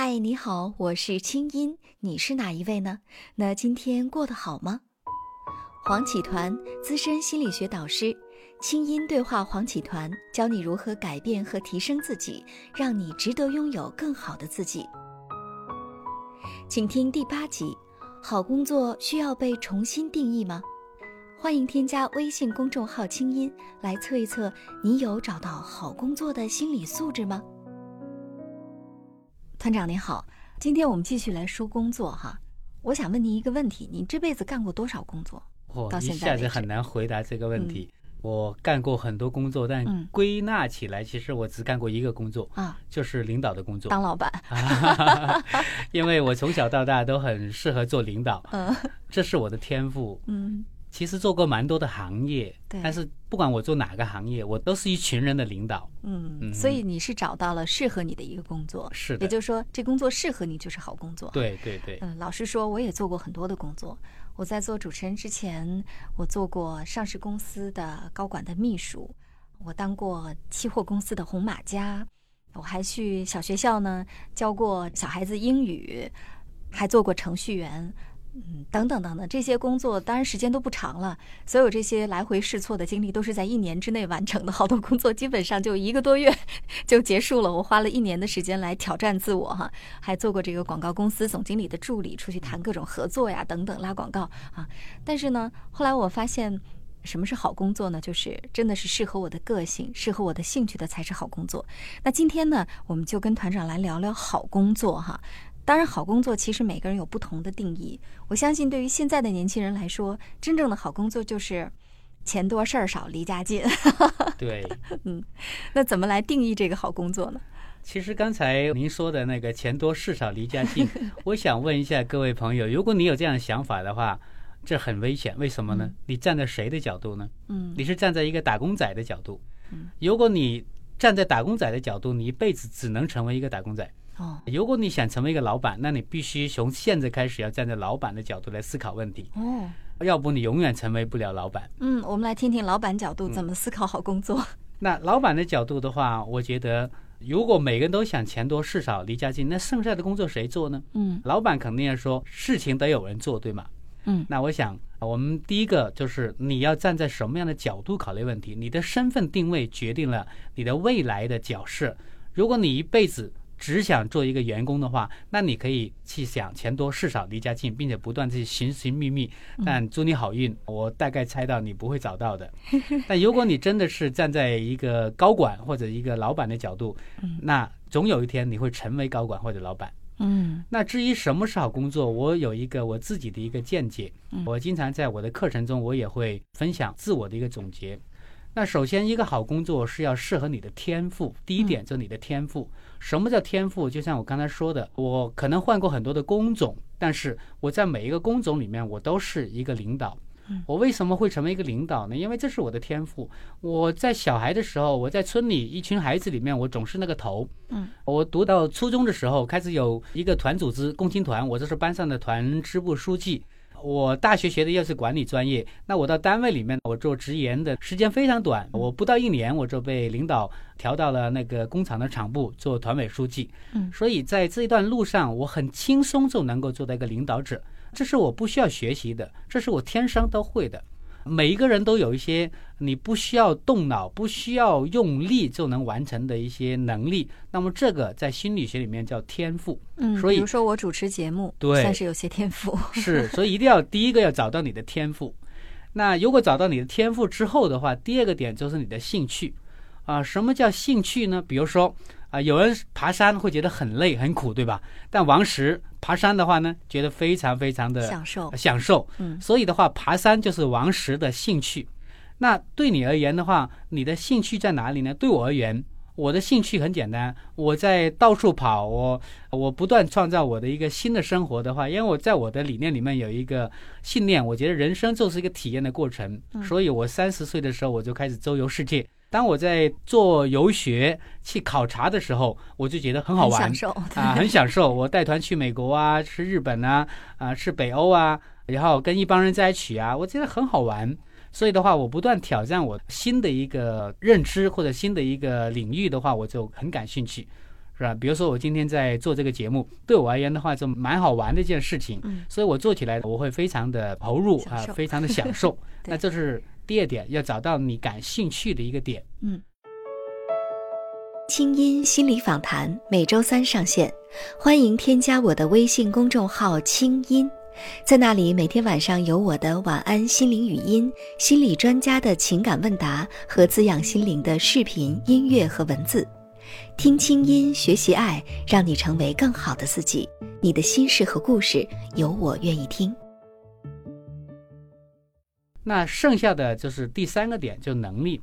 嗨，你好，我是清音，你是哪一位呢？那今天过得好吗？黄启团，资深心理学导师，清音对话黄启团，教你如何改变和提升自己，让你值得拥有更好的自己。请听第八集：好工作需要被重新定义吗？欢迎添加微信公众号“清音”来测一测，你有找到好工作的心理素质吗？团长您好，今天我们继续来说工作哈。我想问您一个问题：您这辈子干过多少工作？我到一下子现在很难回答这个问题。我干过很多工作，但嗯归纳起来，其实我只干过一个工作，啊，就是领导的工作。当老板。因为我从小到大都很适合做领导，嗯这是我的天赋。嗯其实做过蛮多的行业，对但是不管我做哪个行业，我都是一群人的领导。嗯，嗯所以你是找到了适合你的一个工作，是的也就是说，这工作适合你就是好工作。。对对对，嗯，老实说，我也做过很多的工作。我在做主持人之前，我做过上市公司的高管的秘书，我当过期货公司的红马甲，我还去小学校呢教过小孩子英语，还做过程序员。嗯，等等等等，这些工作当然时间都不长了，所有这些来回试错的经历都是在一年之内完成的。好多工作基本上就一个多月 就结束了。我花了一年的时间来挑战自我哈，还做过这个广告公司总经理的助理，出去谈各种合作呀等等拉广告啊。但是呢，后来我发现。什么是好工作呢？就是真的是适合我的个性、适合我的兴趣的才是好工作。那今天呢，我们就跟团长来聊聊好工作哈。当然，好工作其实每个人有不同的定义。我相信，对于现在的年轻人来说，真正的好工作就是钱多事儿少、离家近。对。嗯那怎么来定义这个好工作呢？其实刚才您说的那个钱多事少离家近，我想问一下各位朋友，如果你有这样的想法的话，这很危险。为什么呢？嗯你站在谁的角度呢？嗯你是站在一个打工仔的角度嗯。如果你站在打工仔的角度，你一辈子只能成为一个打工仔。哦如果你想成为一个老板，那你必须从现在开始要站在老板的角度来思考问题，哦要不你永远成为不了老板。嗯，我们来听听老板角嗯度怎么思考好工作。那老板的角度的话，我觉得如果每个人都想钱多事少离家近，那剩下的工作谁做呢？嗯老板肯定要说事情得有人做，对吗？嗯那我想，我们第一个就是你要站在什么样的角度考虑问题，你的身份定位决定了你的未来的角色。如果你一辈子只想做一个员工的话，那你可以去想钱多事少离家近，并且不断去寻寻觅觅。但祝你好运，我大概猜到你不会找到的。但如果你真的是站在一个高管或者一个老板的角度，那总有一天你会成为高管或者老板。嗯那至于什么是好工作，我有一个我自己的一个见解。我经常在我的课程中，我也会分享自我的一个总结。那首先，一个好工作是要适合你的天赋。第一点就是你的天赋。什么叫天赋？就像我刚才说的，我可能换过很多的工种，但是我在每一个工种里面，我都是一个领导。我为什么会成为一个领导呢？因为这是我的天赋。我在小孩的时候，我在村里一群孩子里面，我总是那个头。嗯，我读到初中的时候，开始有一个团组织共青团，我就是班上的团支部书记。我大学学的又是管理专业，那我到单位里面，我做职员的时间非常短，我不到一年我就被领导调到了那个工厂的厂部做团委书记。嗯所以在这一段路上，我很轻松就能够做到一个领导者，这是我不需要学习的，这是我天生都会的。每一个人都有一些你不需要动脑、不需要用力就能完成的一些能力，那么这个在心理学里面叫天赋。嗯，所以比如说我主持节目，对算是有些天赋。是，所以一定要第一个要找到你的天赋。那如果找到你的天赋之后的话，第二个点就是你的兴趣。啊，什么叫兴趣呢？比如说啊，有人爬山会觉得很累很苦，对吧？但王石爬山的话呢，觉得非常非常的享受享受。嗯所以的话，爬山就是王石的兴趣。那对你而言的话，你的兴趣在哪里呢？对我而言，我的兴趣很简单，我在到处跑，我我不断创造我的一个新的生活的话，因为我在我的理念里面有一个信念，我觉得人生就是一个体验的过程，所以我三十岁的时候我就开始周游世界。当我在做游学去考察的时候，我就觉得很好玩，很享受啊，很享受。我带团去美国啊，去日本啊，啊，去北欧啊，然后跟一帮人在一起啊，我觉得很好玩。所以的话，我不断挑战我新的一个认知或者新的一个领域的话，我就很感兴趣。是吧？比如说我今天在做这个节目，对我而言的话，就蛮好玩的一件事情，嗯所以我做起来我会非常的投入啊，非常的享受。对那这是第二点，要找到你感兴趣的一个点。嗯，清音心理访谈每周三上线，欢迎添加我的微信公众号“清音”，在那里每天晚上有我的晚安心灵语音、心理专家的情感问答和滋养心灵的视频、音乐和文字。听清音，学习爱，让你成为更好的自己。你的心事和故事，有我愿意听。那剩下的就是第三个点，就能力。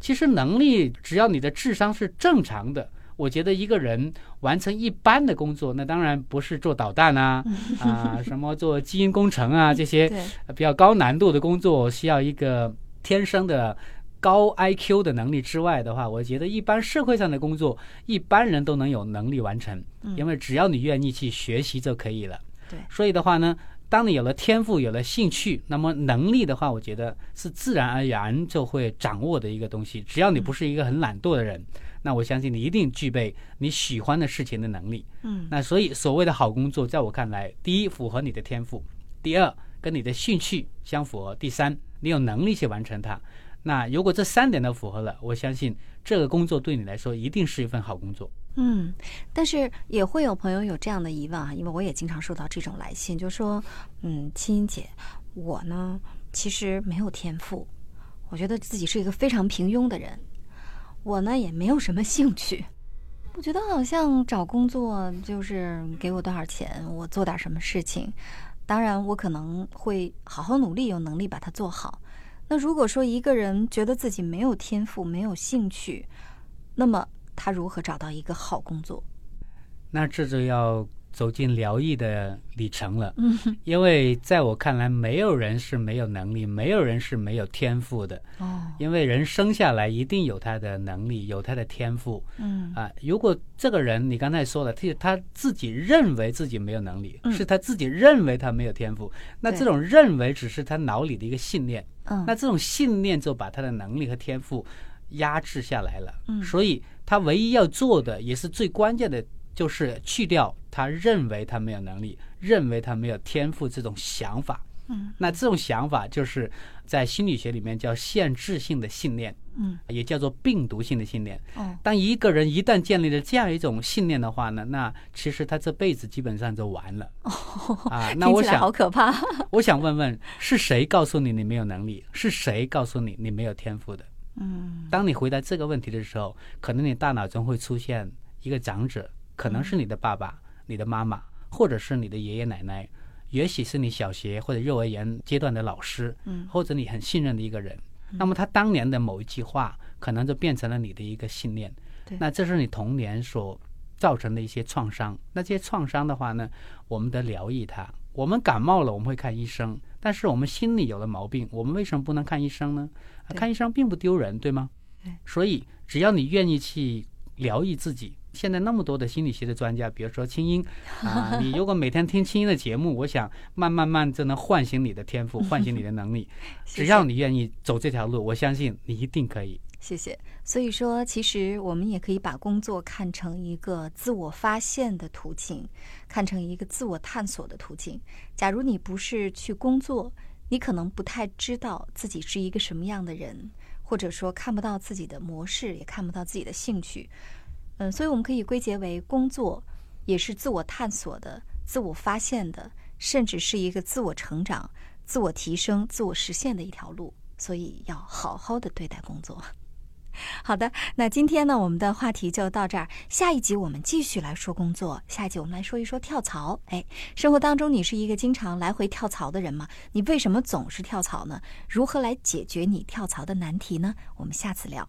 其实能力，只要你的智商是正常的，我觉得一个人完成一般的工作，那当然不是做导弹啊，啊什么做基因工程啊这些，比较高难度的工作，需要一个天生的高 IQ 的能力之外的话，我觉得一般社会上的工作，一般人都能有能力完成，嗯因为只要你愿意去学习就可以了。对所以的话呢，当你有了天赋，有了兴趣，那么能力的话，我觉得是自然而然就会掌握的一个东西。只要你不是一个很懒惰的人，那我相信你一定具备你喜欢的事情的能力。嗯那所以所谓的好工作，在我看来，第一符合你的天赋，第二跟你的兴趣相符合，第三你有能力去完成它。那如果这三点都符合了，我相信这个工作对你来说一定是一份好工作。嗯，但是也会有朋友有这样的疑问啊，因为我也经常收到这种来信，就说，嗯，青音姐，我呢其实没有天赋，我觉得自己是一个非常平庸的人，我呢也没有什么兴趣，我觉得好像找工作就是给我多少钱，我做点什么事情，当然我可能会好好努力，有能力把它做好。那如果说一个人觉得自己没有天赋、没有兴趣，那么他如何找到一个好工作？那这就要走进疗愈的里程了。嗯因为在我看来，没有人是没有能力，没有人是没有天赋的。哦，因为人生下来一定有他的能力，有他的天赋嗯啊。如果这个人你刚才说了，他他自己认为自己没有能力，嗯是他自己认为他没有天赋，那这种认为只是他脑里的一个信念。嗯，那这种信念就把他的能力和天赋压制下来了。嗯所以他唯一要做的，也是最关键的，就是去掉他认为他没有能力、认为他没有天赋这种想法。嗯那这种想法就是在心理学里面叫限制性的信念，嗯也叫做病毒性的信念。哦当一个人一旦建立了这样一种信念的话呢，那其实他这辈子基本上就完了。啊，那我想好可怕。我想问问，是谁告诉你你没有能力？是谁告诉你你没有天赋的？嗯当你回答这个问题的时候，可能你大脑中会出现一个长者，可能是你的爸爸、你的妈妈，或者是你的爷爷奶奶，也许是你小学或者幼儿园阶段的老师，嗯或者你很信任的一个人。那么他当年的某一句话，可能就变成了你的一个信念。对那这是你童年所造成的一些创伤。那这些创伤的话呢，我们得疗愈它。我们感冒了，我们会看医生，但是我们心里有了毛病，我们为什么不能看医生呢？看医生并不丢人，对吗？对所以只要你愿意去疗愈自己，现在那么多的心理学的专家，比如说清音 啊，你如果每天听清音的节目，我想慢慢慢就能唤醒你的天赋，唤醒你的能力。只要你愿意走这条路，我相信你一定可以。谢谢。所以说，其实我们也可以把工作看成一个自我发现的途径，看成一个自我探索的途径。假如你不是去工作，你可能不太知道自己是一个什么样的人，或者说看不到自己的模式，也看不到自己的兴趣。嗯，所以我们可以归结为工作也是自我探索的、自我发现的，甚至是一个自我成长、自我提升、自我实现的一条路。所以要好好的对待工作。好的，那今天呢，我们的话题就到这儿。下一集我们继续来说工作。下一集我们来说一说跳槽。哎，生活当中你是一个经常来回跳槽的人吗？你为什么总是跳槽呢？如何来解决你跳槽的难题呢？我们下次聊。